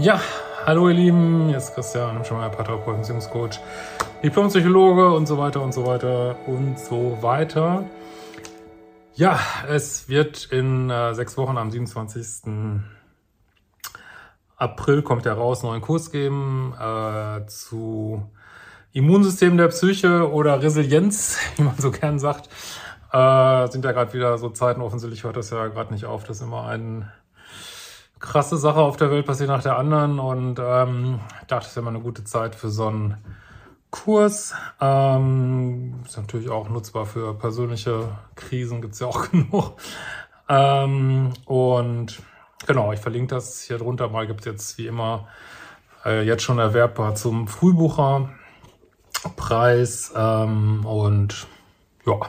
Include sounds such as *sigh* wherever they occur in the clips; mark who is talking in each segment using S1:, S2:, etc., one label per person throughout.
S1: Ja, hallo ihr Lieben, ist Christian, schon mal Paartherapeut, Beziehungscoach, Diplompsychologe und so weiter und so weiter und so weiter. Ja, es wird in äh, sechs Wochen am 27. April kommt er raus, neuen Kurs geben äh, zu Immunsystem der Psyche oder Resilienz, *laughs* wie man so gern sagt. Äh, sind ja gerade wieder so Zeiten, offensichtlich hört das ja gerade nicht auf, dass immer ein krasse Sache auf der Welt passiert nach der anderen und ähm, dachte, es ist immer eine gute Zeit für so einen Kurs. Ähm, ist natürlich auch nutzbar für persönliche Krisen, gibt's ja auch *laughs* genug. Ähm, und genau, ich verlinke das hier drunter mal. Gibt's jetzt wie immer äh, jetzt schon erwerbbar zum Frühbucherpreis ähm, und ja,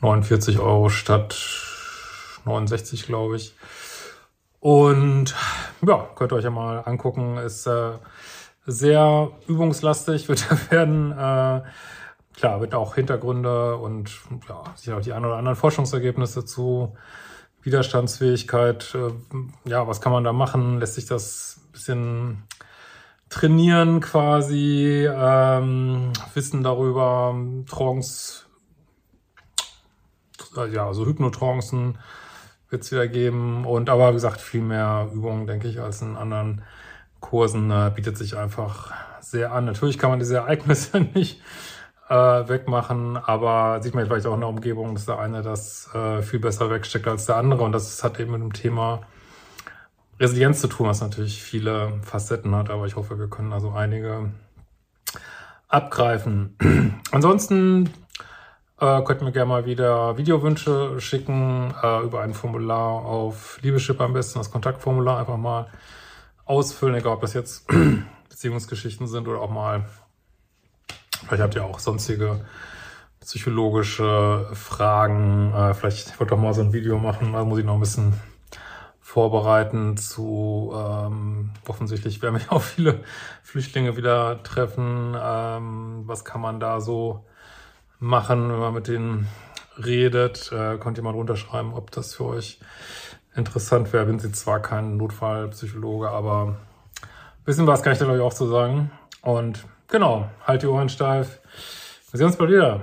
S1: 49 Euro statt 69, glaube ich. Und ja, könnt ihr euch ja mal angucken. Ist äh, sehr übungslastig, *laughs* wird er werden. Äh, klar, wird auch Hintergründe und ja, sicher auch die ein oder anderen Forschungsergebnisse zu Widerstandsfähigkeit. Äh, ja, was kann man da machen? Lässt sich das bisschen trainieren quasi? Ähm, Wissen darüber, Trance, ja, also Hypnotrancen wird es wieder geben. Und aber wie gesagt, viel mehr Übungen, denke ich, als in anderen Kursen äh, bietet sich einfach sehr an. Natürlich kann man diese Ereignisse *laughs* nicht äh, wegmachen, aber sieht man vielleicht auch in der Umgebung, dass der eine das äh, viel besser wegsteckt als der andere. Und das hat eben mit dem Thema Resilienz zu tun, was natürlich viele Facetten hat, aber ich hoffe, wir können also einige abgreifen. *clears throat* Ansonsten äh, könnt mir gerne mal wieder Videowünsche schicken äh, über ein Formular auf Liebeschip am besten, das Kontaktformular einfach mal ausfüllen, egal ob das jetzt *clears throat* Beziehungsgeschichten sind oder auch mal, vielleicht habt ihr auch sonstige psychologische Fragen. Äh, vielleicht wollt ihr auch mal so ein Video machen, da muss ich noch ein bisschen vorbereiten zu, ähm, offensichtlich werden wir *laughs* auch viele Flüchtlinge wieder treffen. Ähm, was kann man da so machen, wenn man mit denen redet. Äh, könnt ihr mal runterschreiben, ob das für euch interessant wäre. Bin sie zwar kein Notfallpsychologe, aber bisschen was kann ich da glaube ich auch zu sagen. Und genau, halt die Ohren steif. Wir sehen uns bald wieder.